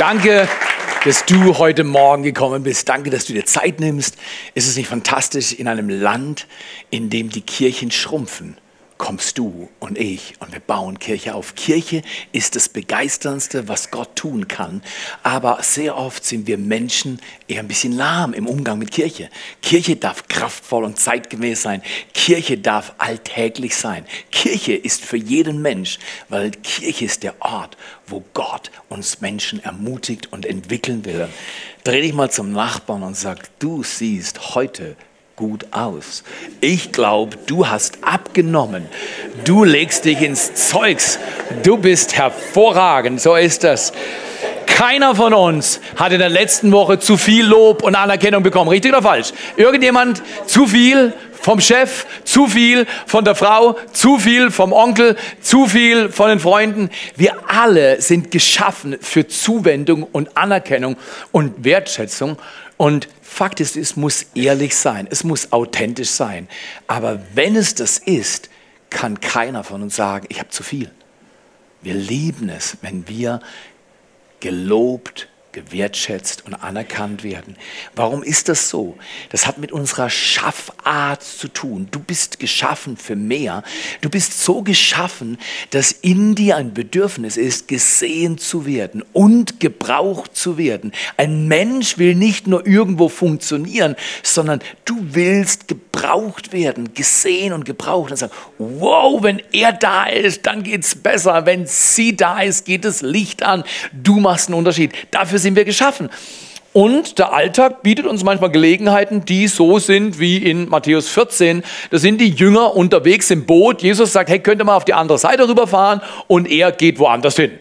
Danke, dass du heute Morgen gekommen bist. Danke, dass du dir Zeit nimmst. Ist es nicht fantastisch in einem Land, in dem die Kirchen schrumpfen? Kommst du und ich und wir bauen Kirche auf. Kirche ist das Begeisterndste, was Gott tun kann. Aber sehr oft sind wir Menschen eher ein bisschen lahm im Umgang mit Kirche. Kirche darf kraftvoll und zeitgemäß sein. Kirche darf alltäglich sein. Kirche ist für jeden Mensch, weil Kirche ist der Ort, wo Gott uns Menschen ermutigt und entwickeln will. Dreh dich mal zum Nachbarn und sag, du siehst heute gut aus. Ich glaube, du hast abgenommen. Du legst dich ins Zeugs. Du bist hervorragend. So ist das. Keiner von uns hat in der letzten Woche zu viel Lob und Anerkennung bekommen. Richtig oder falsch? Irgendjemand zu viel vom Chef, zu viel von der Frau, zu viel vom Onkel, zu viel von den Freunden. Wir alle sind geschaffen für Zuwendung und Anerkennung und Wertschätzung. Und Fakt ist, es muss ehrlich sein, es muss authentisch sein. Aber wenn es das ist, kann keiner von uns sagen, ich habe zu viel. Wir lieben es, wenn wir gelobt, gewertschätzt und anerkannt werden. Warum ist das so? Das hat mit unserer Schaffart zu tun. Du bist geschaffen für mehr. Du bist so geschaffen, dass in dir ein Bedürfnis ist, gesehen zu werden und gebraucht zu werden. Ein Mensch will nicht nur irgendwo funktionieren, sondern du willst gebraucht werden, gesehen und gebraucht und sagen, wow, wenn er da ist, dann geht es besser. Wenn sie da ist, geht das Licht an. Du machst einen Unterschied. Dafür sind wir geschaffen. Und der Alltag bietet uns manchmal Gelegenheiten, die so sind wie in Matthäus 14. Da sind die Jünger unterwegs im Boot. Jesus sagt, hey, könnt ihr mal auf die andere Seite rüberfahren? Und er geht woanders hin.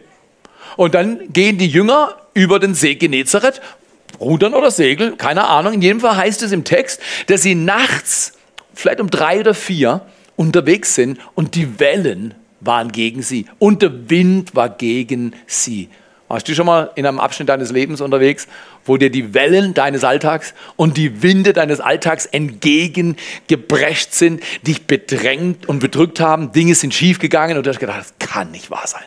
Und dann gehen die Jünger über den See Genezareth, rudern oder segeln, keine Ahnung. In jedem Fall heißt es im Text, dass sie nachts, vielleicht um drei oder vier, unterwegs sind und die Wellen waren gegen sie und der Wind war gegen sie. Warst du schon mal in einem Abschnitt deines Lebens unterwegs, wo dir die Wellen deines Alltags und die Winde deines Alltags entgegengebrecht sind, dich bedrängt und bedrückt haben, Dinge sind schiefgegangen und du hast gedacht, das kann nicht wahr sein.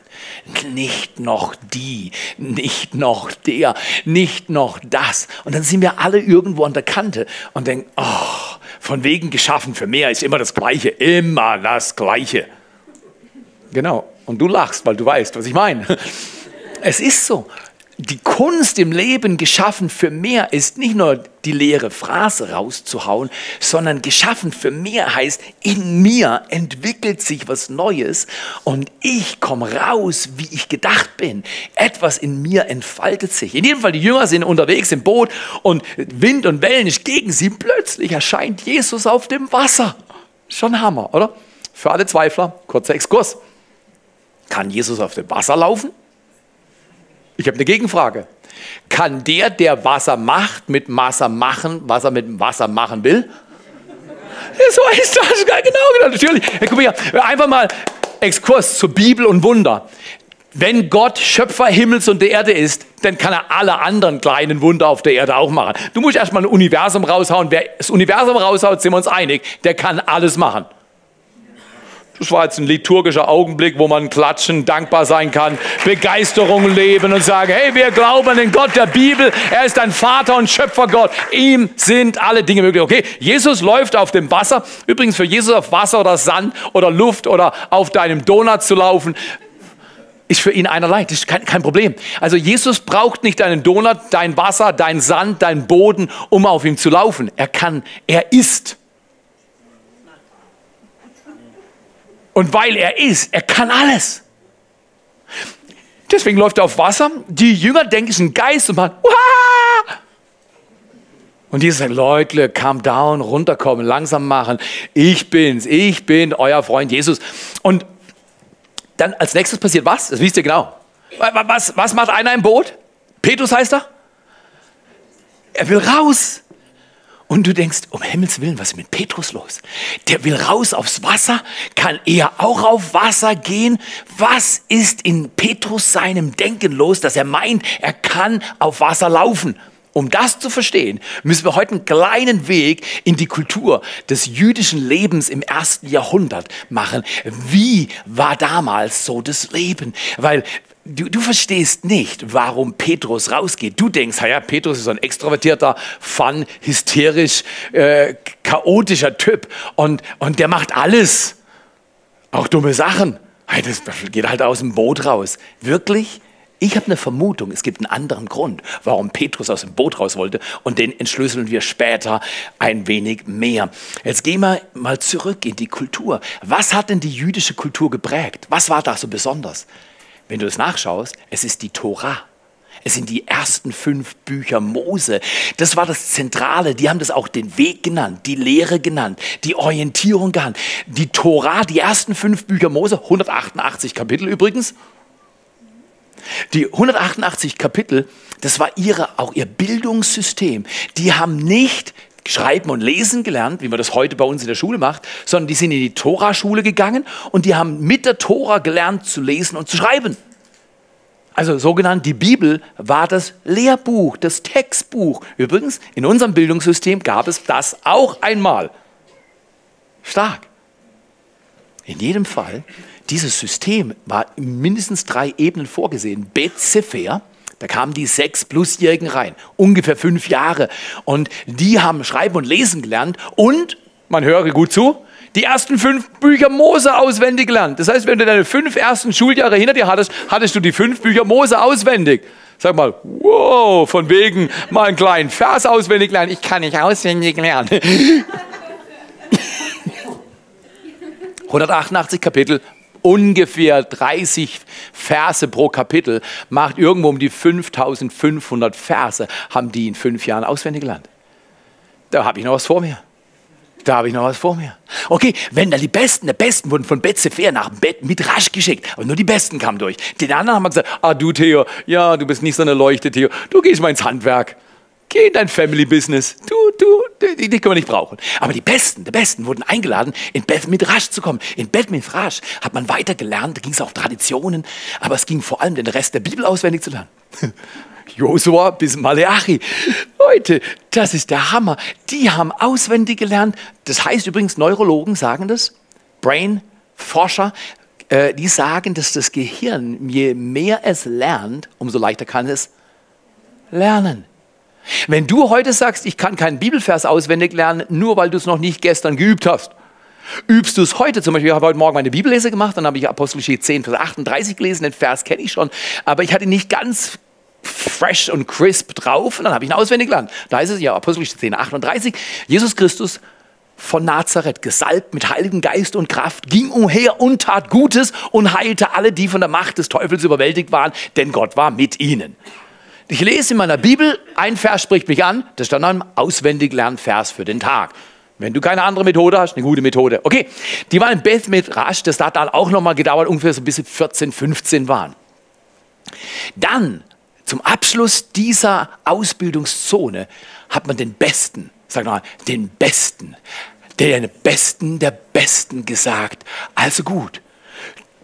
Nicht noch die, nicht noch der, nicht noch das. Und dann sind wir alle irgendwo an der Kante und denken, oh, von wegen geschaffen für mehr ist immer das Gleiche, immer das Gleiche. Genau. Und du lachst, weil du weißt, was ich meine. Es ist so. Die Kunst im Leben geschaffen für mehr ist nicht nur die leere Phrase rauszuhauen, sondern geschaffen für mehr heißt, in mir entwickelt sich was Neues und ich komme raus, wie ich gedacht bin. Etwas in mir entfaltet sich. In jedem Fall, die Jünger sind unterwegs im Boot und Wind und Wellen ist gegen sie. Plötzlich erscheint Jesus auf dem Wasser. Schon Hammer, oder? Für alle Zweifler, kurzer Exkurs. Kann Jesus auf dem Wasser laufen? Ich habe eine Gegenfrage. Kann der, der Wasser macht, mit Wasser machen, was er mit Wasser machen will? So ist das, genau, natürlich. Guck mal hier, einfach mal Exkurs zur Bibel und Wunder. Wenn Gott Schöpfer Himmels und der Erde ist, dann kann er alle anderen kleinen Wunder auf der Erde auch machen. Du musst erstmal ein Universum raushauen. Wer das Universum raushaut, sind wir uns einig, der kann alles machen. Das war jetzt ein liturgischer Augenblick, wo man klatschen, dankbar sein kann, Begeisterung leben und sagen, hey, wir glauben an Gott der Bibel. Er ist ein Vater und Schöpfergott. Ihm sind alle Dinge möglich. Okay, Jesus läuft auf dem Wasser. Übrigens für Jesus auf Wasser oder Sand oder Luft oder auf deinem Donut zu laufen, ist für ihn einerlei. Das ist kein, kein Problem. Also Jesus braucht nicht deinen Donut, dein Wasser, dein Sand, dein Boden, um auf ihm zu laufen. Er kann, er ist. Und weil er ist, er kann alles. Deswegen läuft er auf Wasser. Die Jünger denken, es ist ein Geist und machen, Wah! Und Jesus sagt, Leute, calm down, runterkommen, langsam machen. Ich bin's, ich bin euer Freund Jesus. Und dann als nächstes passiert was? Das wisst ihr genau. Was, was macht einer im Boot? Petrus heißt er? Er will raus. Und du denkst, um Himmels Willen, was ist mit Petrus los? Der will raus aufs Wasser. Kann er auch auf Wasser gehen? Was ist in Petrus seinem Denken los, dass er meint, er kann auf Wasser laufen? Um das zu verstehen, müssen wir heute einen kleinen Weg in die Kultur des jüdischen Lebens im ersten Jahrhundert machen. Wie war damals so das Leben? Weil du, du verstehst nicht, warum Petrus rausgeht. Du denkst, ja, Petrus ist so ein extrovertierter, fun, hysterisch, äh, chaotischer Typ und, und der macht alles. Auch dumme Sachen. Das geht halt aus dem Boot raus. Wirklich? Ich habe eine Vermutung, es gibt einen anderen Grund, warum Petrus aus dem Boot raus wollte und den entschlüsseln wir später ein wenig mehr. Jetzt gehen wir mal zurück in die Kultur. Was hat denn die jüdische Kultur geprägt? Was war da so besonders? Wenn du es nachschaust, es ist die Tora. Es sind die ersten fünf Bücher Mose. Das war das Zentrale. Die haben das auch den Weg genannt, die Lehre genannt, die Orientierung genannt. Die Tora, die ersten fünf Bücher Mose, 188 Kapitel übrigens. Die 188 Kapitel, das war ihre, auch ihr Bildungssystem. Die haben nicht Schreiben und Lesen gelernt, wie man das heute bei uns in der Schule macht, sondern die sind in die Tora-Schule gegangen und die haben mit der Tora gelernt zu lesen und zu schreiben. Also sogenannt die Bibel war das Lehrbuch, das Textbuch. Übrigens, in unserem Bildungssystem gab es das auch einmal. Stark. In jedem Fall dieses System war in mindestens drei Ebenen vorgesehen. Bet Sefer, da kamen die sechs Plusjährigen rein, ungefähr fünf Jahre. Und die haben Schreiben und Lesen gelernt und, man höre gut zu, die ersten fünf Bücher Mose auswendig gelernt. Das heißt, wenn du deine fünf ersten Schuljahre hinter dir hattest, hattest du die fünf Bücher Mose auswendig. Sag mal, wow, von wegen mal einen kleinen Vers auswendig lernen. Ich kann nicht auswendig lernen. 188 Kapitel ungefähr 30 Verse pro Kapitel, macht irgendwo um die 5500 Verse, haben die in fünf Jahren auswendig gelernt. Da habe ich noch was vor mir. Da habe ich noch was vor mir. Okay, wenn da die Besten, die Besten wurden von Betzefer nach Bett mit rasch geschickt, aber nur die Besten kamen durch. Den anderen haben gesagt, ah du Theo, ja, du bist nicht so eine Leuchte, Theo, du gehst mal ins Handwerk. Geh in dein Family Business. Du, du, die, die können wir nicht brauchen. Aber die Besten, die Besten wurden eingeladen, in Beth Midrash zu kommen. In Beth Midrash hat man weiter gelernt, da ging es auch Traditionen, aber es ging vor allem den Rest der Bibel auswendig zu lernen. Josua bis Maleachi. Leute, das ist der Hammer. Die haben auswendig gelernt. Das heißt übrigens, Neurologen sagen das, Brain-Forscher, äh, die sagen, dass das Gehirn, je mehr es lernt, umso leichter kann es lernen. Wenn du heute sagst, ich kann keinen Bibelvers auswendig lernen, nur weil du es noch nicht gestern geübt hast, übst du es heute. Zum Beispiel, ich habe heute Morgen meine Bibellese gemacht, dann habe ich Apostelgeschichte 10, Vers 38 gelesen, den Vers kenne ich schon, aber ich hatte nicht ganz fresh und crisp drauf und dann habe ich ihn auswendig gelernt. Da ist es ja Apostelgeschichte 10, 38, Jesus Christus von Nazareth, gesalbt mit Heiligen Geist und Kraft, ging umher und tat Gutes und heilte alle, die von der Macht des Teufels überwältigt waren, denn Gott war mit ihnen. Ich lese in meiner Bibel, ein Vers spricht mich an, das ist dann ein auswendig Lernvers für den Tag. Wenn du keine andere Methode hast, eine gute Methode. Okay, die waren in Beth mit Rasch, das hat dann auch nochmal gedauert, ungefähr so bis sie 14, 15 waren. Dann, zum Abschluss dieser Ausbildungszone, hat man den Besten, sag mal, den Besten, den Besten der Besten gesagt. Also gut,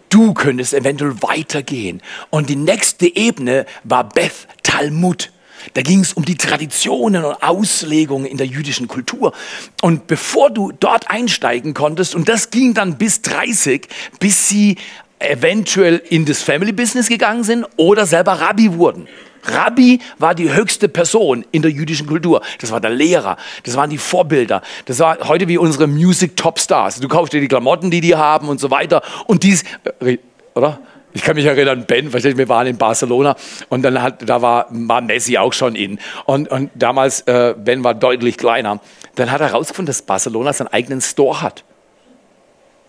du könntest eventuell weitergehen. Und die nächste Ebene war Beth Talmud. Da ging es um die Traditionen und Auslegungen in der jüdischen Kultur. Und bevor du dort einsteigen konntest, und das ging dann bis 30, bis sie eventuell in das Family Business gegangen sind oder selber Rabbi wurden. Rabbi war die höchste Person in der jüdischen Kultur. Das war der Lehrer, das waren die Vorbilder. Das war heute wie unsere Music Top Stars. Du kaufst dir die Klamotten, die die haben und so weiter. Und dies, äh, oder? Ich kann mich erinnern, Ben, versteht, wir waren in Barcelona und dann hat, da war, war Messi auch schon in. Und, und damals, äh, Ben war deutlich kleiner. Dann hat er herausgefunden, dass Barcelona seinen eigenen Store hat.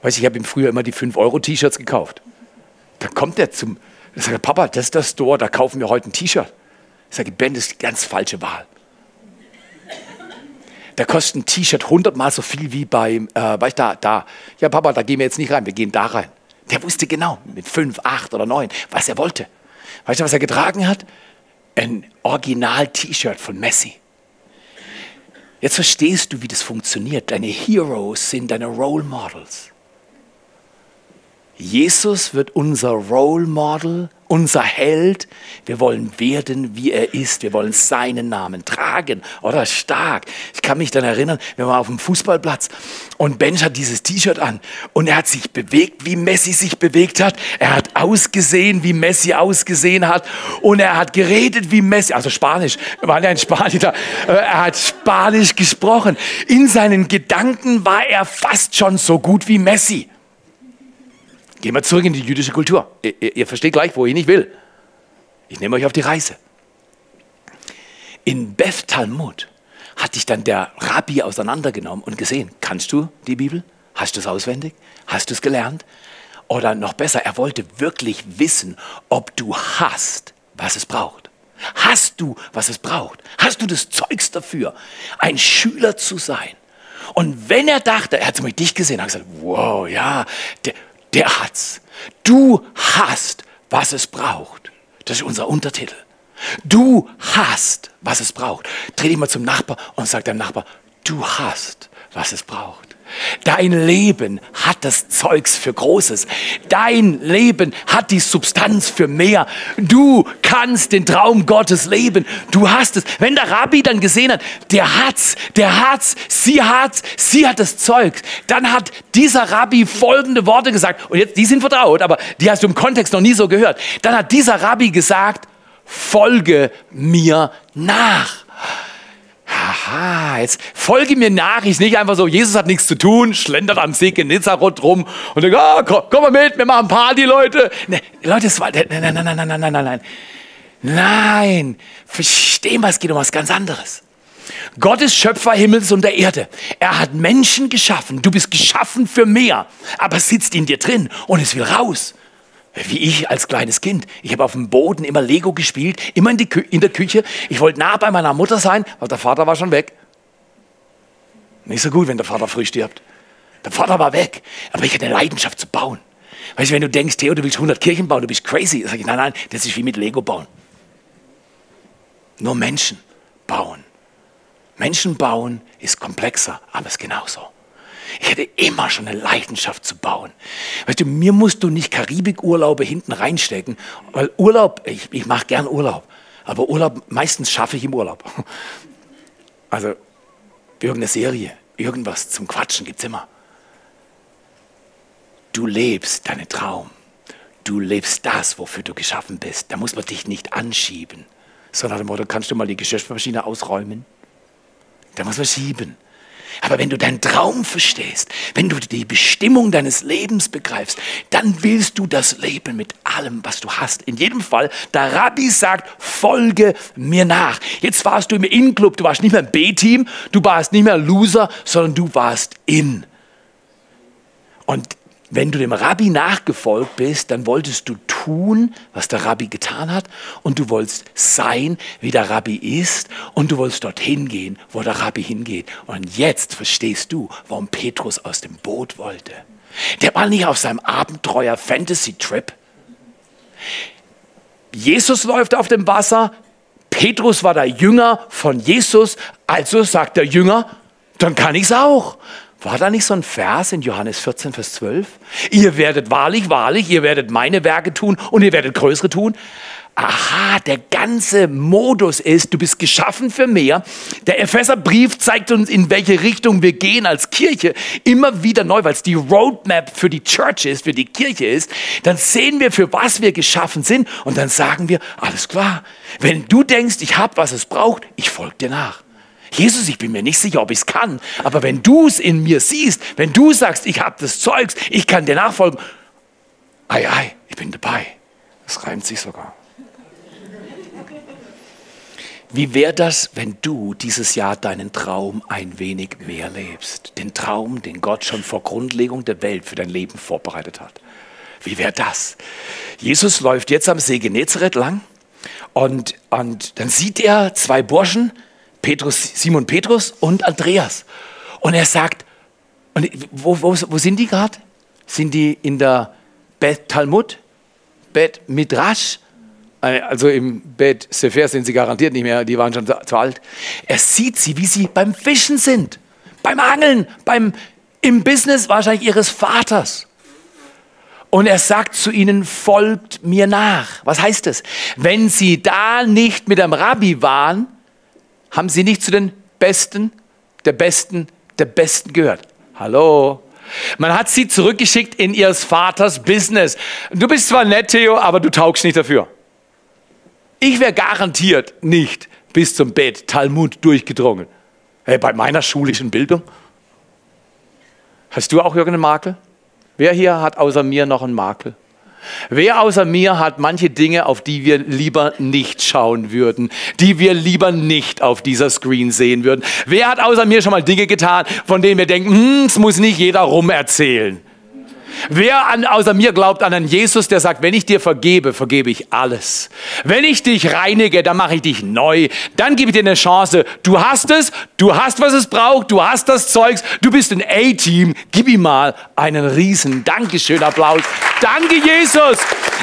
Weißt du, ich habe ihm früher immer die 5-Euro-T-Shirts gekauft. Dann kommt er zum, ich sage, Papa, das ist der Store, da kaufen wir heute ein T-Shirt. Ich sage, Ben, das ist die ganz falsche Wahl. Da kostet ein T-Shirt hundertmal so viel wie beim, äh, weißt da, da. Ja, Papa, da gehen wir jetzt nicht rein, wir gehen da rein. Der wusste genau, mit fünf, acht oder neun, was er wollte. Weißt du, was er getragen hat? Ein Original-T-Shirt von Messi. Jetzt verstehst du, wie das funktioniert. Deine Heroes sind deine Role Models. Jesus wird unser Role Model, unser Held. Wir wollen werden, wie er ist. Wir wollen seinen Namen tragen. Oder stark. Ich kann mich dann erinnern, wir waren auf dem Fußballplatz und Bench hat dieses T-Shirt an und er hat sich bewegt, wie Messi sich bewegt hat. Er hat ausgesehen, wie Messi ausgesehen hat und er hat geredet wie Messi, also Spanisch. Wir waren ja in Spanien da. Er hat Spanisch gesprochen. In seinen Gedanken war er fast schon so gut wie Messi. Gehen wir zurück in die jüdische Kultur. Ihr, ihr, versteht gleich, wohin ich will. Ich nehme euch auf die Reise. In Beth Talmud hat dich dann der Rabbi auseinandergenommen und gesehen, kannst du die Bibel? Hast du es auswendig? Hast du es gelernt? Oder noch besser, er wollte wirklich wissen, ob du hast, was es braucht. Hast du, was es braucht? Hast du das Zeugs dafür, ein Schüler zu sein? Und wenn er dachte, er hat zum Beispiel dich gesehen, hat gesagt, wow, ja, der, der hat's. Du hast, was es braucht. Das ist unser Untertitel. Du hast, was es braucht. Dreh dich mal zum Nachbar und sag deinem Nachbar, du hast, was es braucht. Dein Leben hat das Zeugs für Großes. Dein Leben hat die Substanz für mehr. Du kannst den Traum Gottes leben. Du hast es. Wenn der Rabbi dann gesehen hat, der hat's, der hat's, sie hat's, sie hat das Zeugs, dann hat dieser Rabbi folgende Worte gesagt. Und jetzt, die sind vertraut, aber die hast du im Kontext noch nie so gehört. Dann hat dieser Rabbi gesagt, folge mir nach. Jetzt folge mir nach. Ich nicht einfach so, Jesus hat nichts zu tun, schlendert am See Genezareth rum und denkt, oh, komm, komm, mal mit, wir machen Party, Leute. Nee, Leute, es war, nein, nein, nein, nein, nein, nein, nein, nein. Nein, verstehen wir, es geht um was ganz anderes. Gott ist Schöpfer Himmels und der Erde. Er hat Menschen geschaffen. Du bist geschaffen für mehr, aber es sitzt in dir drin und es will raus. Wie ich als kleines Kind. Ich habe auf dem Boden immer Lego gespielt, immer in, in der Küche. Ich wollte nah bei meiner Mutter sein, weil der Vater war schon weg. Nicht so gut, wenn der Vater früh stirbt. Der Vater war weg, aber ich hatte eine Leidenschaft zu bauen. Weißt du, wenn du denkst, Theo, du willst 100 Kirchen bauen, du bist crazy, sag ich, nein, nein, das ist wie mit Lego bauen. Nur Menschen bauen. Menschen bauen ist komplexer, aber es ist genauso. Ich hatte immer schon eine Leidenschaft zu bauen. Weißt du, mir musst du nicht Karibikurlaube hinten reinstecken, weil Urlaub, ich, ich mache gern Urlaub, aber Urlaub, meistens schaffe ich im Urlaub. Also irgendeine Serie, irgendwas zum Quatschen gibt es immer. Du lebst deinen Traum. Du lebst das, wofür du geschaffen bist. Da muss man dich nicht anschieben. Sondern dem kannst du mal die Geschirrmaschine ausräumen? Da muss man schieben. Aber wenn du deinen Traum verstehst, wenn du die Bestimmung deines Lebens begreifst, dann willst du das Leben mit allem, was du hast. In jedem Fall, der Rabbi sagt, folge mir nach. Jetzt warst du im In-Club, du warst nicht mehr im B-Team, du warst nicht mehr Loser, sondern du warst in. Und wenn du dem Rabbi nachgefolgt bist, dann wolltest du tun, was der Rabbi getan hat und du wolltest sein, wie der Rabbi ist und du wolltest dorthin gehen, wo der Rabbi hingeht. Und jetzt verstehst du, warum Petrus aus dem Boot wollte. Der war nicht auf seinem Abenteuer-Fantasy-Trip. Jesus läuft auf dem Wasser, Petrus war der Jünger von Jesus, also sagt der Jünger, dann kann ich es auch. War da nicht so ein Vers in Johannes 14, Vers 12? Ihr werdet wahrlich, wahrlich, ihr werdet meine Werke tun und ihr werdet größere tun. Aha, der ganze Modus ist, du bist geschaffen für mehr. Der Epheserbrief zeigt uns, in welche Richtung wir gehen als Kirche. Immer wieder neu, weil es die Roadmap für die Church ist, für die Kirche ist. Dann sehen wir, für was wir geschaffen sind. Und dann sagen wir, alles klar. Wenn du denkst, ich habe, was es braucht, ich folge dir nach. Jesus, ich bin mir nicht sicher, ob ich es kann, aber wenn du es in mir siehst, wenn du sagst, ich habe das Zeugs, ich kann dir nachfolgen, ei, ei, ich bin dabei. Das reimt sich sogar. Wie wäre das, wenn du dieses Jahr deinen Traum ein wenig mehr lebst? Den Traum, den Gott schon vor Grundlegung der Welt für dein Leben vorbereitet hat. Wie wäre das? Jesus läuft jetzt am See Genezareth lang und, und dann sieht er zwei Burschen, Petrus, Simon Petrus und Andreas. Und er sagt, und wo, wo, wo sind die gerade? Sind die in der Bet Talmud? Bet Midrash? Äh, also im Bet Sefer sind sie garantiert nicht mehr, die waren schon zu alt. Er sieht sie, wie sie beim Fischen sind, beim Angeln, beim, im Business wahrscheinlich ihres Vaters. Und er sagt zu ihnen, folgt mir nach. Was heißt das? Wenn sie da nicht mit einem Rabbi waren, haben sie nicht zu den Besten, der Besten, der Besten gehört. Hallo? Man hat sie zurückgeschickt in ihres Vaters Business. Du bist zwar nett, Theo, aber du taugst nicht dafür. Ich wäre garantiert nicht bis zum Bett Talmud durchgedrungen. Hey, bei meiner schulischen Bildung. Hast du auch irgendeinen Makel? Wer hier hat außer mir noch einen Makel? Wer außer mir hat manche Dinge, auf die wir lieber nicht schauen würden, die wir lieber nicht auf dieser Screen sehen würden? Wer hat außer mir schon mal Dinge getan, von denen wir denken, hm, es muss nicht jeder rumerzählen? Wer an, außer mir glaubt an einen Jesus, der sagt, wenn ich dir vergebe, vergebe ich alles. Wenn ich dich reinige, dann mache ich dich neu. Dann gebe ich dir eine Chance. Du hast es, du hast, was es braucht, du hast das Zeugs, du bist ein A-Team. Gib ihm mal einen riesen Dankeschön, Applaus. Danke, Jesus.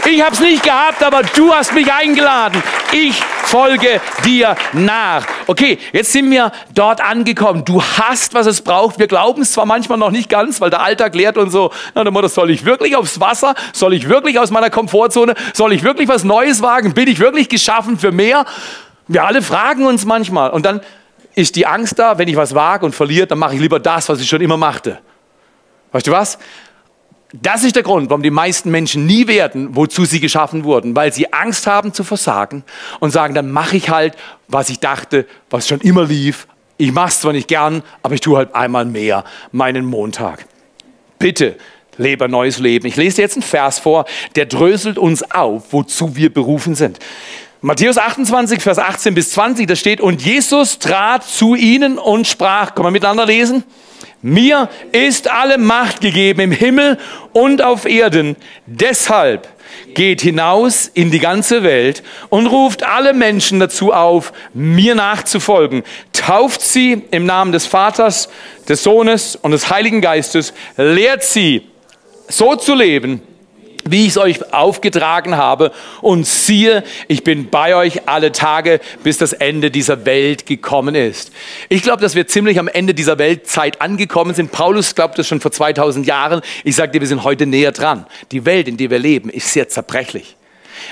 Ich habe es nicht gehabt, aber du hast mich eingeladen. Ich folge dir nach. Okay, jetzt sind wir dort angekommen. Du hast, was es braucht. Wir glauben es zwar manchmal noch nicht ganz, weil der Alltag lehrt und so, na, der Mutter, soll ich wirklich aufs Wasser? Soll ich wirklich aus meiner Komfortzone? Soll ich wirklich was Neues wagen? Bin ich wirklich geschaffen für mehr? Wir alle fragen uns manchmal. Und dann ist die Angst da, wenn ich was wage und verliere, dann mache ich lieber das, was ich schon immer machte. Weißt du was? Das ist der Grund, warum die meisten Menschen nie werden, wozu sie geschaffen wurden, weil sie Angst haben zu versagen und sagen, dann mache ich halt, was ich dachte, was schon immer lief. Ich mache es zwar nicht gern, aber ich tue halt einmal mehr meinen Montag. Bitte, lebe neues Leben. Ich lese dir jetzt einen Vers vor, der dröselt uns auf, wozu wir berufen sind. Matthäus 28, Vers 18 bis 20, da steht, und Jesus trat zu ihnen und sprach, können wir miteinander lesen? Mir ist alle Macht gegeben im Himmel und auf Erden. Deshalb geht hinaus in die ganze Welt und ruft alle Menschen dazu auf, mir nachzufolgen. Tauft sie im Namen des Vaters, des Sohnes und des Heiligen Geistes. Lehrt sie, so zu leben, wie ich es euch aufgetragen habe. Und siehe, ich bin bei euch alle Tage, bis das Ende dieser Welt gekommen ist. Ich glaube, dass wir ziemlich am Ende dieser Weltzeit angekommen sind. Paulus glaubt das schon vor 2000 Jahren. Ich sage dir, wir sind heute näher dran. Die Welt, in der wir leben, ist sehr zerbrechlich.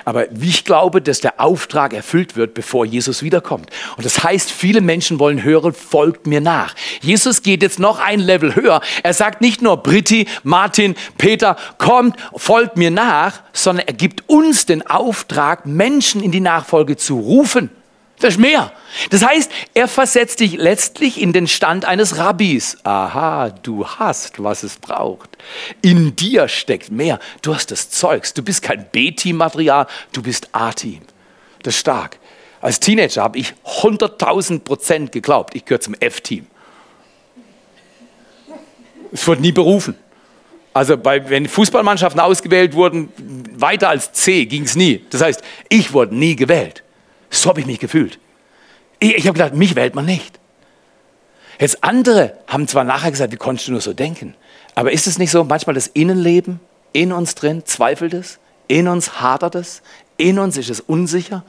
Aber ich glaube, dass der Auftrag erfüllt wird, bevor Jesus wiederkommt. Und das heißt, viele Menschen wollen hören, folgt mir nach. Jesus geht jetzt noch ein Level höher. Er sagt nicht nur Britti, Martin, Peter, kommt, folgt mir nach, sondern er gibt uns den Auftrag, Menschen in die Nachfolge zu rufen. Das ist mehr. Das heißt, er versetzt dich letztlich in den Stand eines Rabbis. Aha, du hast, was es braucht. In dir steckt mehr. Du hast das Zeugs. Du bist kein B-Team-Material, du bist A-Team. Das ist stark. Als Teenager habe ich 100.000 Prozent geglaubt, ich gehöre zum F-Team. Es wurde nie berufen. Also bei, wenn Fußballmannschaften ausgewählt wurden, weiter als C ging es nie. Das heißt, ich wurde nie gewählt. So habe ich mich gefühlt. Ich, ich habe gedacht, mich wählt man nicht. Jetzt andere haben zwar nachher gesagt, wie konntest du nur so denken? Aber ist es nicht so, manchmal das Innenleben in uns drin zweifelt es, in uns hadert es, in uns ist es unsicher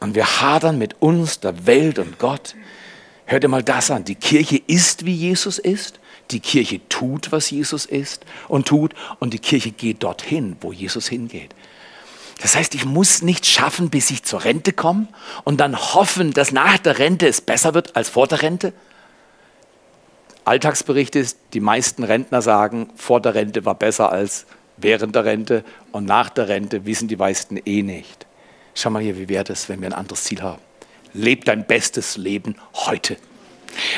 und wir hadern mit uns, der Welt und Gott. Hört ihr mal das an. Die Kirche ist, wie Jesus ist. Die Kirche tut, was Jesus ist und tut. Und die Kirche geht dorthin, wo Jesus hingeht. Das heißt, ich muss nicht schaffen, bis ich zur Rente komme und dann hoffen, dass nach der Rente es besser wird als vor der Rente. Alltagsbericht ist, die meisten Rentner sagen, vor der Rente war besser als während der Rente und nach der Rente wissen die meisten eh nicht. Schau mal hier, wie wäre das, wenn wir ein anderes Ziel haben? Leb dein bestes Leben heute.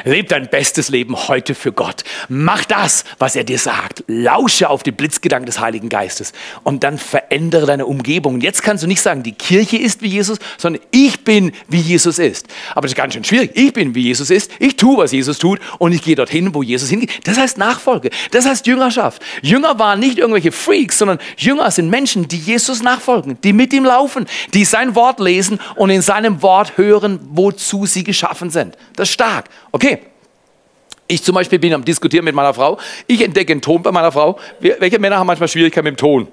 Leb dein bestes Leben heute für Gott. Mach das, was er dir sagt. Lausche auf die Blitzgedanken des Heiligen Geistes und dann verändere deine Umgebung. Jetzt kannst du nicht sagen, die Kirche ist wie Jesus, sondern ich bin wie Jesus ist. Aber das ist ganz schön schwierig. Ich bin wie Jesus ist. Ich tue, was Jesus tut und ich gehe dorthin, wo Jesus hingeht. Das heißt Nachfolge. Das heißt Jüngerschaft. Jünger waren nicht irgendwelche Freaks, sondern Jünger sind Menschen, die Jesus nachfolgen, die mit ihm laufen, die sein Wort lesen und in seinem Wort hören, wozu sie geschaffen sind. Das ist stark. Okay. Ich zum Beispiel bin am Diskutieren mit meiner Frau. Ich entdecke einen Ton bei meiner Frau. Welche Männer haben manchmal Schwierigkeiten mit dem Ton?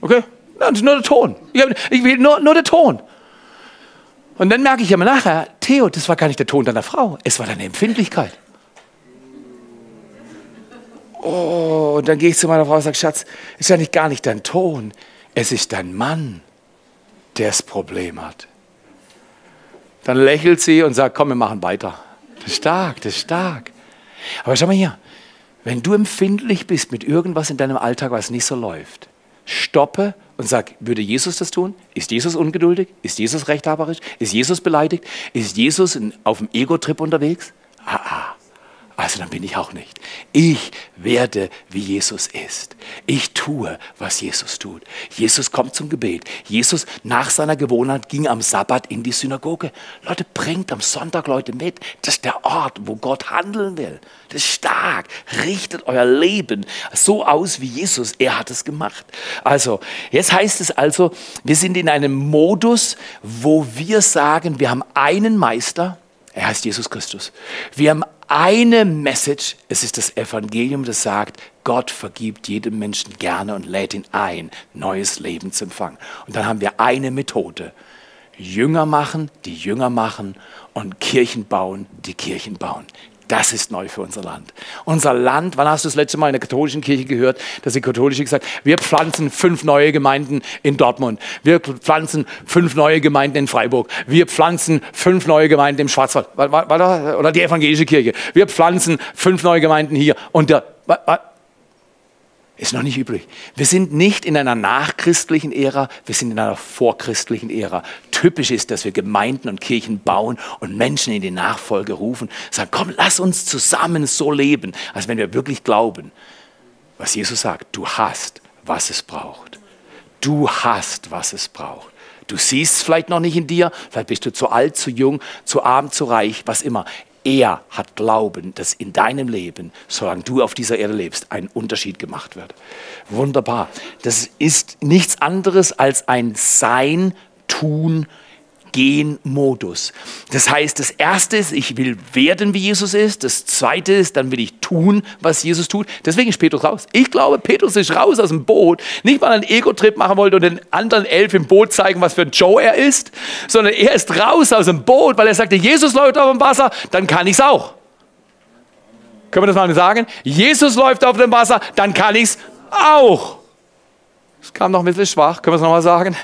Okay? Nur der Ton. Ich, hab, ich will nur, nur der Ton. Und dann merke ich immer nachher, Theo, das war gar nicht der Ton deiner Frau, es war deine Empfindlichkeit. Oh, und dann gehe ich zu meiner Frau und sage, Schatz, ist ja nicht gar nicht dein Ton, es ist dein Mann, der das Problem hat. Dann lächelt sie und sagt, komm, wir machen weiter. Das ist stark, das ist stark. Aber schau mal hier, wenn du empfindlich bist mit irgendwas in deinem Alltag, was nicht so läuft, stoppe und sag, würde Jesus das tun? Ist Jesus ungeduldig? Ist Jesus rechthaberisch? Ist Jesus beleidigt? Ist Jesus auf dem Ego-Trip unterwegs? Ah, ah. Also dann bin ich auch nicht. Ich werde, wie Jesus ist. Ich tue, was Jesus tut. Jesus kommt zum Gebet. Jesus nach seiner Gewohnheit ging am Sabbat in die Synagoge. Leute, bringt am Sonntag Leute mit. Das ist der Ort, wo Gott handeln will. Das ist stark. Richtet euer Leben so aus wie Jesus. Er hat es gemacht. Also, jetzt heißt es also, wir sind in einem Modus, wo wir sagen, wir haben einen Meister. Er heißt Jesus Christus. Wir haben eine Message, es ist das Evangelium, das sagt, Gott vergibt jedem Menschen gerne und lädt ihn ein, neues Leben zu empfangen. Und dann haben wir eine Methode. Jünger machen, die Jünger machen und Kirchen bauen, die Kirchen bauen. Das ist neu für unser Land. Unser Land, wann hast du das letzte Mal in der katholischen Kirche gehört, dass die katholische gesagt wir pflanzen fünf neue Gemeinden in Dortmund, wir pflanzen fünf neue Gemeinden in Freiburg, wir pflanzen fünf neue Gemeinden im Schwarzwald, oder die evangelische Kirche, wir pflanzen fünf neue Gemeinden hier und der, ist noch nicht üblich. Wir sind nicht in einer nachchristlichen Ära, wir sind in einer vorchristlichen Ära. Typisch ist, dass wir Gemeinden und Kirchen bauen und Menschen in die Nachfolge rufen, sagen, komm, lass uns zusammen so leben, als wenn wir wirklich glauben, was Jesus sagt, du hast, was es braucht. Du hast, was es braucht. Du siehst es vielleicht noch nicht in dir, vielleicht bist du zu alt, zu jung, zu arm, zu reich, was immer. Er hat Glauben, dass in deinem Leben, solange du auf dieser Erde lebst, ein Unterschied gemacht wird. Wunderbar. Das ist nichts anderes als ein Sein, Tun, Gehen-Modus. Das heißt, das erste ist, ich will werden, wie Jesus ist. Das zweite ist, dann will ich tun, was Jesus tut. Deswegen ist Petrus raus. Ich glaube, Petrus ist raus aus dem Boot. Nicht, weil er einen Ego-Trip machen wollte und den anderen elf im Boot zeigen, was für ein Joe er ist, sondern er ist raus aus dem Boot, weil er sagte, Jesus läuft auf dem Wasser, dann kann ich es auch. Können wir das mal sagen? Jesus läuft auf dem Wasser, dann kann ich es auch. Es kam noch ein bisschen schwach, können wir es nochmal sagen?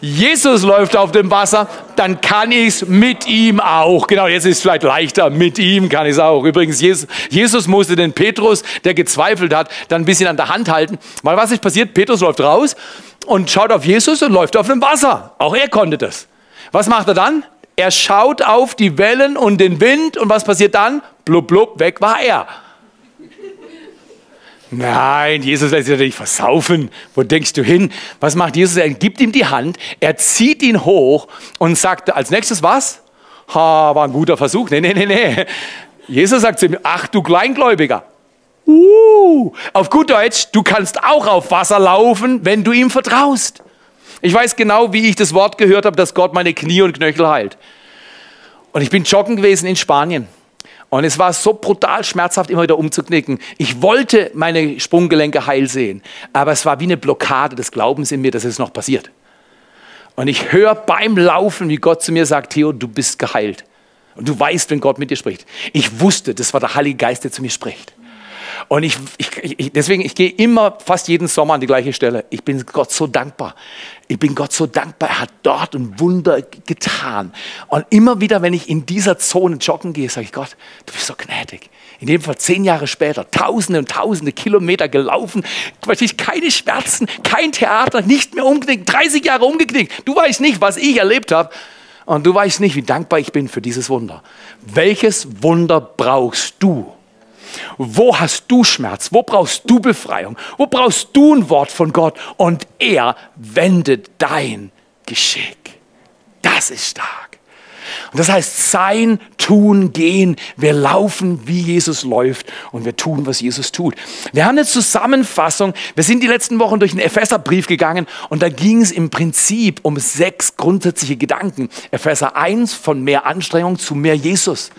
Jesus läuft auf dem Wasser, dann kann ich es mit ihm auch. Genau, jetzt ist es vielleicht leichter, mit ihm kann ich es auch. Übrigens, Jesus, Jesus musste den Petrus, der gezweifelt hat, dann ein bisschen an der Hand halten. Weil was ist passiert? Petrus läuft raus und schaut auf Jesus und läuft auf dem Wasser. Auch er konnte das. Was macht er dann? Er schaut auf die Wellen und den Wind und was passiert dann? Blub, blub, weg war er. Nein, Jesus lässt sich natürlich versaufen. Wo denkst du hin? Was macht Jesus? Er gibt ihm die Hand, er zieht ihn hoch und sagt als nächstes was? Ha, war ein guter Versuch. Nee, nee, nee, nee. Jesus sagt zu ihm, ach du Kleingläubiger. Uh, auf gut Deutsch, du kannst auch auf Wasser laufen, wenn du ihm vertraust. Ich weiß genau, wie ich das Wort gehört habe, dass Gott meine Knie und Knöchel heilt. Und ich bin joggen gewesen in Spanien. Und es war so brutal schmerzhaft, immer wieder umzuknicken. Ich wollte meine Sprunggelenke heil sehen, aber es war wie eine Blockade des Glaubens in mir, dass es noch passiert. Und ich höre beim Laufen, wie Gott zu mir sagt, Theo, du bist geheilt. Und du weißt, wenn Gott mit dir spricht. Ich wusste, das war der Heilige Geist, der zu mir spricht. Und ich, ich, ich, deswegen, ich gehe immer fast jeden Sommer an die gleiche Stelle. Ich bin Gott so dankbar. Ich bin Gott so dankbar. Er hat dort ein Wunder getan. Und immer wieder, wenn ich in dieser Zone joggen gehe, sage ich, Gott, du bist so gnädig. In dem Fall zehn Jahre später, tausende und tausende Kilometer gelaufen, ich keine Schmerzen, kein Theater, nicht mehr umgeknickt, 30 Jahre umgeknickt. Du weißt nicht, was ich erlebt habe. Und du weißt nicht, wie dankbar ich bin für dieses Wunder. Welches Wunder brauchst du? Wo hast du Schmerz? Wo brauchst du Befreiung? Wo brauchst du ein Wort von Gott? Und er wendet dein Geschick. Das ist stark. Und das heißt, sein, tun, gehen. Wir laufen, wie Jesus läuft und wir tun, was Jesus tut. Wir haben eine Zusammenfassung. Wir sind die letzten Wochen durch den Epheserbrief gegangen und da ging es im Prinzip um sechs grundsätzliche Gedanken. Epheser 1 von mehr Anstrengung zu mehr Jesus.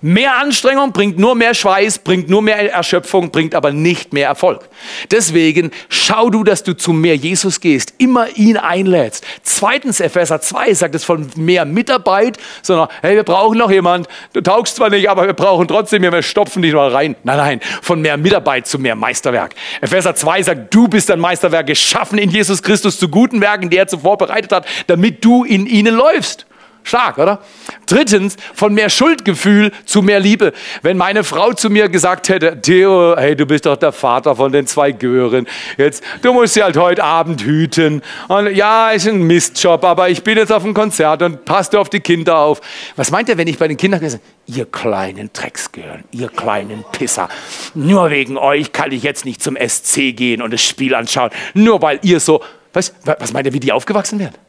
Mehr Anstrengung bringt nur mehr Schweiß, bringt nur mehr Erschöpfung, bringt aber nicht mehr Erfolg. Deswegen schau du, dass du zu mehr Jesus gehst, immer ihn einlädst. Zweitens, Epheser 2 sagt es von mehr Mitarbeit, sondern hey, wir brauchen noch jemand. Du taugst zwar nicht, aber wir brauchen trotzdem jemanden, wir stopfen dich mal rein. Nein, nein, von mehr Mitarbeit zu mehr Meisterwerk. Epheser 2 sagt, du bist ein Meisterwerk, geschaffen in Jesus Christus zu guten Werken, die er zuvor bereitet hat, damit du in ihnen läufst. Stark, oder? Drittens, von mehr Schuldgefühl zu mehr Liebe. Wenn meine Frau zu mir gesagt hätte, Theo, hey, du bist doch der Vater von den zwei Gören. Jetzt, du musst sie halt heute Abend hüten. Und ja, ist ein Mistjob, aber ich bin jetzt auf dem Konzert und passt auf die Kinder auf. Was meint ihr, wenn ich bei den Kindern gesagt ihr kleinen Drecksgehirn, ihr kleinen Pisser, nur wegen euch kann ich jetzt nicht zum SC gehen und das Spiel anschauen, nur weil ihr so, was, was meint ihr, wie die aufgewachsen werden?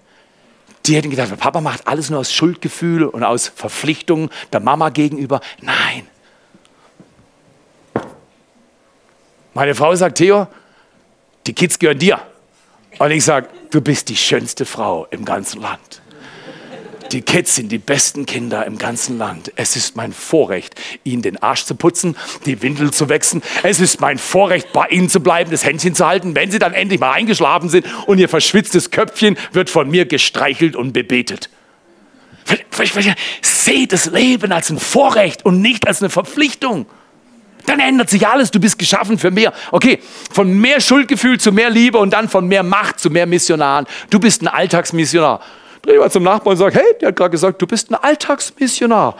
Die hätten gedacht, Papa macht alles nur aus Schuldgefühl und aus Verpflichtung der Mama gegenüber. Nein. Meine Frau sagt, Theo, die Kids gehören dir. Und ich sage, du bist die schönste Frau im ganzen Land. Die Kids sind die besten Kinder im ganzen Land. Es ist mein Vorrecht, ihnen den Arsch zu putzen, die Windel zu wechseln. Es ist mein Vorrecht, bei ihnen zu bleiben, das Händchen zu halten, wenn sie dann endlich mal eingeschlafen sind und ihr verschwitztes Köpfchen wird von mir gestreichelt und bebetet. Seht das Leben als ein Vorrecht und nicht als eine Verpflichtung. Dann ändert sich alles. Du bist geschaffen für mehr. Okay, von mehr Schuldgefühl zu mehr Liebe und dann von mehr Macht zu mehr Missionaren. Du bist ein Alltagsmissionar. Dreh mal zum Nachbarn und sag, hey, der hat gerade gesagt, du bist ein Alltagsmissionar.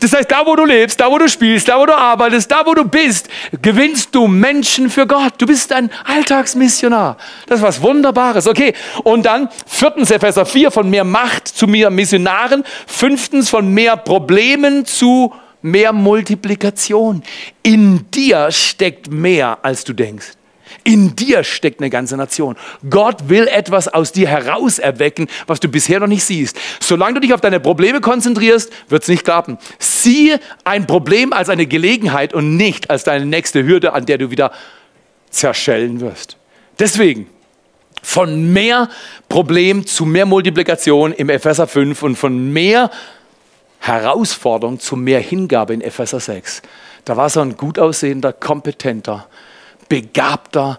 Das heißt, da wo du lebst, da wo du spielst, da wo du arbeitest, da wo du bist, gewinnst du Menschen für Gott. Du bist ein Alltagsmissionar. Das ist was Wunderbares. Okay. Und dann viertens Epheser 4 von mehr Macht zu mehr Missionaren. Fünftens von mehr Problemen zu mehr Multiplikation. In dir steckt mehr, als du denkst. In dir steckt eine ganze Nation. Gott will etwas aus dir heraus erwecken, was du bisher noch nicht siehst. Solange du dich auf deine Probleme konzentrierst, wird es nicht klappen. Siehe ein Problem als eine Gelegenheit und nicht als deine nächste Hürde, an der du wieder zerschellen wirst. Deswegen von mehr Problem zu mehr Multiplikation im Epheser 5 und von mehr Herausforderung zu mehr Hingabe in Epheser 6. Da war so ein gut aussehender, kompetenter, begabter,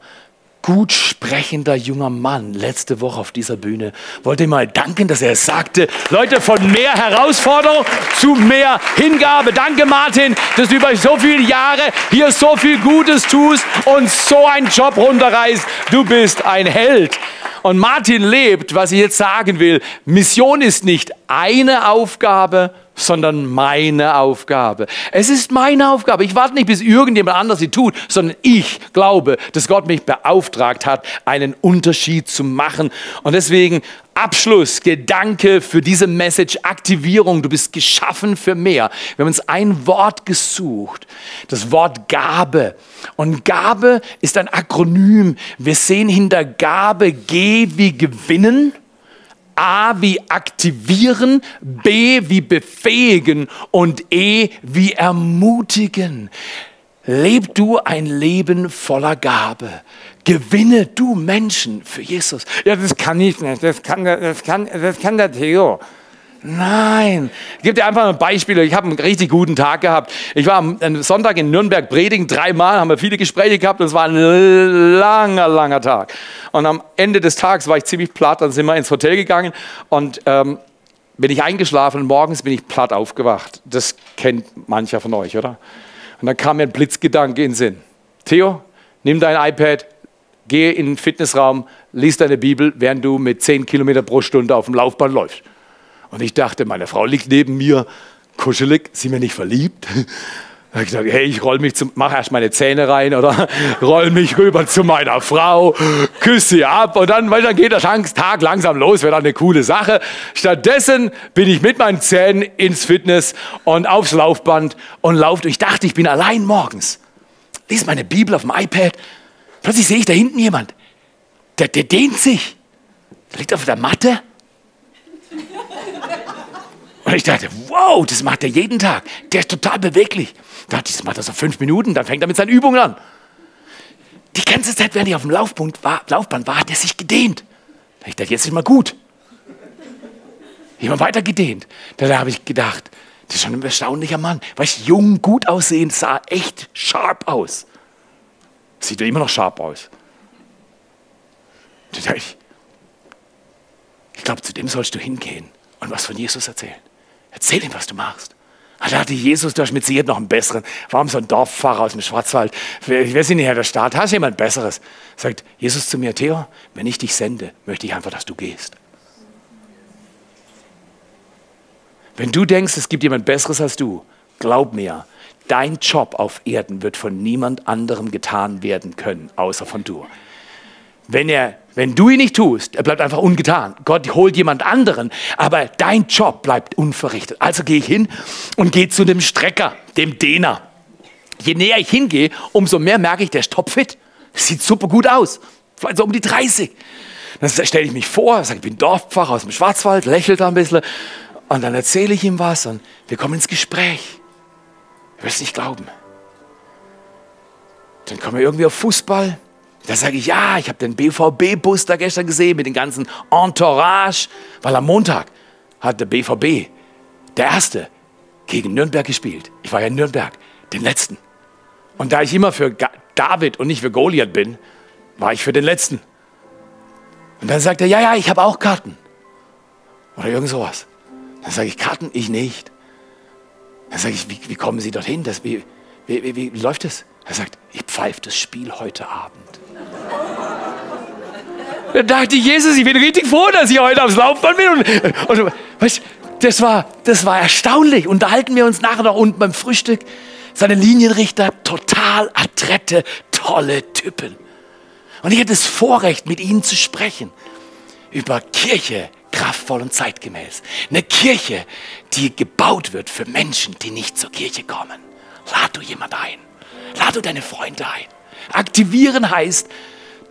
gut sprechender junger Mann letzte Woche auf dieser Bühne. Wollte mal danken, dass er sagte, Leute, von mehr Herausforderung zu mehr Hingabe. Danke, Martin, dass du über so viele Jahre hier so viel Gutes tust und so einen Job runterreißt. Du bist ein Held. Und Martin lebt, was ich jetzt sagen will. Mission ist nicht eine Aufgabe, sondern meine Aufgabe. Es ist meine Aufgabe. Ich warte nicht, bis irgendjemand anders sie tut, sondern ich glaube, dass Gott mich beauftragt hat, einen Unterschied zu machen. Und deswegen Abschluss, Gedanke für diese Message, Aktivierung. Du bist geschaffen für mehr. Wir haben uns ein Wort gesucht, das Wort Gabe. Und Gabe ist ein Akronym. Wir sehen hinter Gabe G wie gewinnen A wie aktivieren, B wie befähigen und E wie ermutigen. Leb du ein Leben voller Gabe. Gewinne du Menschen für Jesus. Ja, das kann ich nicht. Das kann, das kann, das kann der Theo. Nein. Ich gebe dir einfach ein Beispiel. Ich habe einen richtig guten Tag gehabt. Ich war am Sonntag in Nürnberg predigen, dreimal, haben wir viele Gespräche gehabt und es war ein langer, langer Tag. Und am Ende des Tages war ich ziemlich platt, dann sind wir ins Hotel gegangen und ähm, bin ich eingeschlafen und morgens bin ich platt aufgewacht. Das kennt mancher von euch, oder? Und dann kam mir ein Blitzgedanke in den Sinn. Theo, nimm dein iPad, geh in den Fitnessraum, lies deine Bibel, während du mit 10 Kilometer pro Stunde auf dem Laufband läufst. Und ich dachte, meine Frau liegt neben mir, kuschelig, sie mir nicht verliebt. Da habe ich gedacht, hey, ich roll mich zum, mach erst meine Zähne rein oder roll mich rüber zu meiner Frau, küsse sie ab und dann, weil dann geht der Tag langsam los, wäre dann eine coole Sache. Stattdessen bin ich mit meinen Zähnen ins Fitness und aufs Laufband und laufe. Ich dachte, ich bin allein morgens. Lies meine Bibel auf dem iPad. Plötzlich sehe ich da hinten jemand. Der, der dehnt sich. Der liegt auf der Matte und ich dachte, wow, das macht er jeden Tag. Der ist total beweglich. Das macht er so fünf Minuten, dann fängt er mit seinen Übungen an. Die ganze Zeit, während ich auf dem Laufband war, Laufband war hat er sich gedehnt. Da ich dachte, jetzt ist mal gut. Ich habe weiter gedehnt. Da habe ich gedacht, Das ist schon ein erstaunlicher Mann. Weißt du, jung, gut aussehend, sah echt sharp aus. Sieht er immer noch sharp aus. Ich, ich glaube, zu dem sollst du hingehen und was von Jesus erzählen. Erzähl ihm, was du machst. Da hatte Jesus, du hast mit Sicherheit noch einen besseren. Warum so ein Dorffahrer aus dem Schwarzwald? Ich weiß nicht, Herr der Staat, hast du jemand Besseres? Sagt Jesus zu mir, Theo, wenn ich dich sende, möchte ich einfach, dass du gehst. Wenn du denkst, es gibt jemand Besseres als du, glaub mir, dein Job auf Erden wird von niemand anderem getan werden können, außer von du. Wenn, er, wenn du ihn nicht tust, er bleibt einfach ungetan. Gott holt jemand anderen, aber dein Job bleibt unverrichtet. Also gehe ich hin und gehe zu dem Strecker, dem Dehner. Je näher ich hingehe, umso mehr merke ich, der ist topfit. Sieht super gut aus. Vielleicht so um die 30. Dann stelle ich mich vor, sage, ich bin Dorfpfarrer aus dem Schwarzwald, lächelt da ein bisschen. Und dann erzähle ich ihm was und wir kommen ins Gespräch. Du wirst nicht glauben. Dann kommen wir irgendwie auf Fußball. Da sage ich, ja, ich habe den BVB-Bus da gestern gesehen mit dem ganzen Entourage, weil am Montag hat der BVB, der Erste, gegen Nürnberg gespielt. Ich war ja in Nürnberg, den Letzten. Und da ich immer für David und nicht für Goliath bin, war ich für den Letzten. Und dann sagt er, ja, ja, ich habe auch Karten. Oder irgend sowas. Dann sage ich, Karten, ich nicht. Dann sage ich, wie, wie, kommen Sie dorthin? Das, wie, wie, wie, läuft das? Er sagt, ich pfeife das Spiel heute Abend. Da dachte ich, Jesus, ich bin richtig froh, dass ich heute aufs Laufband bin. Und, und weißt, das, war, das war erstaunlich. Unterhalten wir uns nachher noch unten beim Frühstück. Seine Linienrichter, total adrette, tolle Typen. Und ich hatte das Vorrecht, mit ihnen zu sprechen. Über Kirche, kraftvoll und zeitgemäß. Eine Kirche, die gebaut wird für Menschen, die nicht zur Kirche kommen. Lad du jemand ein. Lad du deine Freunde ein. Aktivieren heißt,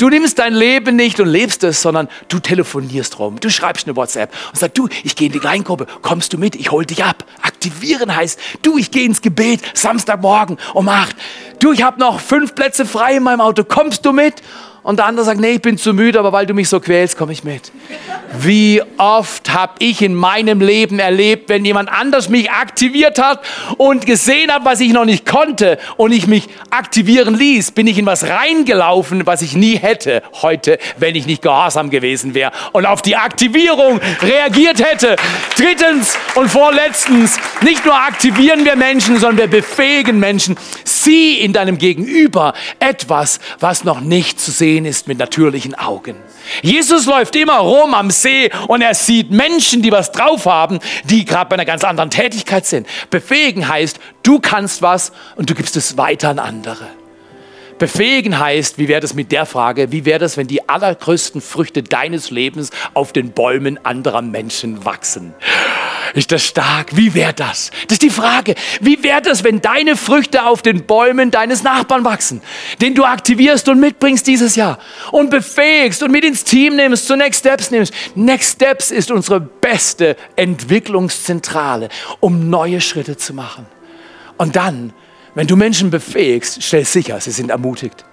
Du nimmst dein Leben nicht und lebst es, sondern du telefonierst rum. Du schreibst eine WhatsApp und sagst, du, ich gehe in die Kleingruppe, kommst du mit, ich hol dich ab. Aktivieren heißt, du, ich gehe ins Gebet, Samstagmorgen um acht. Du, ich habe noch fünf Plätze frei in meinem Auto, kommst du mit? Und der andere sagt, nee, ich bin zu müde, aber weil du mich so quälst, komme ich mit. Wie oft habe ich in meinem Leben erlebt, wenn jemand anders mich aktiviert hat und gesehen hat, was ich noch nicht konnte und ich mich aktivieren ließ, bin ich in was reingelaufen, was ich nie hätte heute, wenn ich nicht gehorsam gewesen wäre und auf die Aktivierung reagiert hätte. Drittens und vorletztens, nicht nur aktivieren wir Menschen, sondern wir befähigen Menschen. Sieh in deinem Gegenüber etwas, was noch nicht zu sehen sehen ist mit natürlichen Augen. Jesus läuft immer rum am See und er sieht Menschen, die was drauf haben, die gerade bei einer ganz anderen Tätigkeit sind. Befähigen heißt, du kannst was und du gibst es weiter an andere. Befähigen heißt, wie wäre das mit der Frage, wie wäre das, wenn die allergrößten Früchte deines Lebens auf den Bäumen anderer Menschen wachsen? Ist das stark? Wie wäre das? Das ist die Frage. Wie wäre das, wenn deine Früchte auf den Bäumen deines Nachbarn wachsen, den du aktivierst und mitbringst dieses Jahr und befähigst und mit ins Team nimmst, zu Next Steps nimmst? Next Steps ist unsere beste Entwicklungszentrale, um neue Schritte zu machen. Und dann wenn du Menschen befähigst, stell sicher, sie sind ermutigt.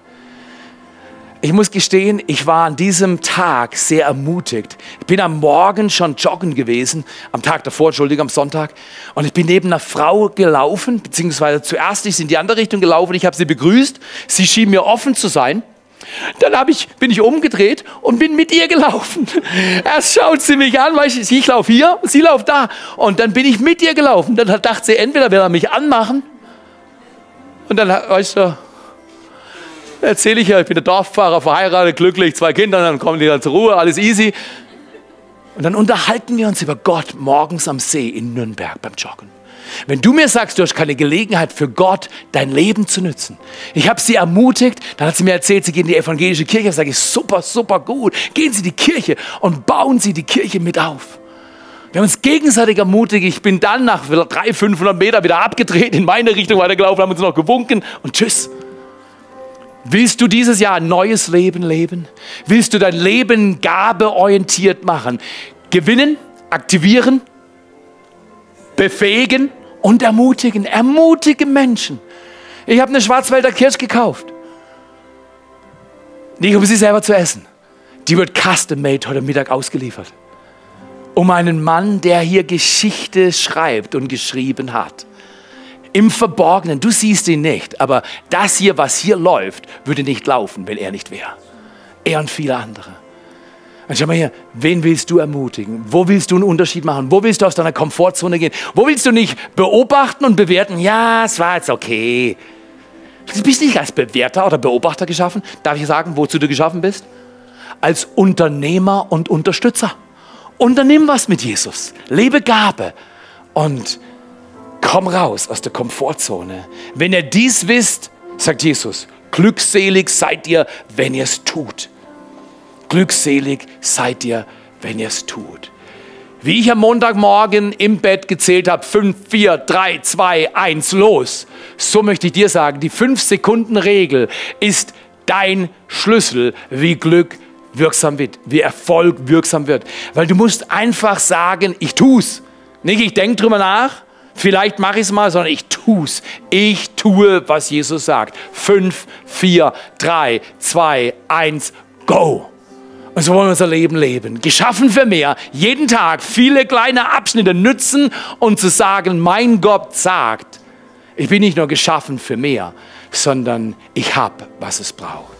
Ich muss gestehen, ich war an diesem Tag sehr ermutigt. Ich bin am Morgen schon joggen gewesen, am Tag davor, Entschuldigung, am Sonntag. Und ich bin neben einer Frau gelaufen, beziehungsweise zuerst ist sie in die andere Richtung gelaufen. Ich habe sie begrüßt. Sie schien mir offen zu sein. Dann ich, bin ich umgedreht und bin mit ihr gelaufen. Erst schaut sie mich an, weil ich, ich laufe hier, sie lauft da. Und dann bin ich mit ihr gelaufen. Dann dachte sie, entweder will er mich anmachen und dann, weißt du, erzähle ich ja, ich bin der Dorffahrer, verheiratet, glücklich, zwei Kinder, dann kommen die dann zur Ruhe, alles easy. Und dann unterhalten wir uns über Gott morgens am See in Nürnberg beim Joggen. Wenn du mir sagst, du hast keine Gelegenheit für Gott, dein Leben zu nützen. Ich habe sie ermutigt, dann hat sie mir erzählt, sie gehen in die evangelische Kirche. Da sage ich, super, super gut. Gehen Sie in die Kirche und bauen Sie die Kirche mit auf. Wir haben uns gegenseitig ermutigt. Ich bin dann nach 300, 500 Meter wieder abgedreht, in meine Richtung weitergelaufen, haben uns noch gewunken und tschüss. Willst du dieses Jahr ein neues Leben leben? Willst du dein Leben gabeorientiert machen? Gewinnen, aktivieren, befähigen und ermutigen. Ermutige Menschen. Ich habe eine Schwarzwälder Kirsch gekauft. Nicht um sie selber zu essen. Die wird custom made heute Mittag ausgeliefert. Um einen Mann, der hier Geschichte schreibt und geschrieben hat. Im Verborgenen, du siehst ihn nicht, aber das hier, was hier läuft, würde nicht laufen, wenn er nicht wäre. Er und viele andere. Und schau mal hier, wen willst du ermutigen? Wo willst du einen Unterschied machen? Wo willst du aus deiner Komfortzone gehen? Wo willst du nicht beobachten und bewerten? Ja, es war jetzt okay. Du bist nicht als Bewerter oder Beobachter geschaffen. Darf ich sagen, wozu du geschaffen bist? Als Unternehmer und Unterstützer. Unternimm was mit Jesus. Lebe Gabe. Und komm raus aus der Komfortzone. Wenn ihr dies wisst, sagt Jesus, glückselig seid ihr, wenn ihr es tut. Glückselig seid ihr, wenn ihr es tut. Wie ich am Montagmorgen im Bett gezählt habe, 5, 4, 3, 2, 1, los. So möchte ich dir sagen, die 5-Sekunden-Regel ist dein Schlüssel, wie Glück wirksam wird, wie Erfolg wirksam wird. Weil du musst einfach sagen, ich tu's. Nicht, ich denke drüber nach, vielleicht mache ich es mal, sondern ich tu's. Ich tue, was Jesus sagt. 5, 4, 3, 2, 1, go. Und so wollen wir unser Leben leben. Geschaffen für mehr. Jeden Tag viele kleine Abschnitte nützen und zu sagen, mein Gott sagt, ich bin nicht nur geschaffen für mehr, sondern ich habe, was es braucht.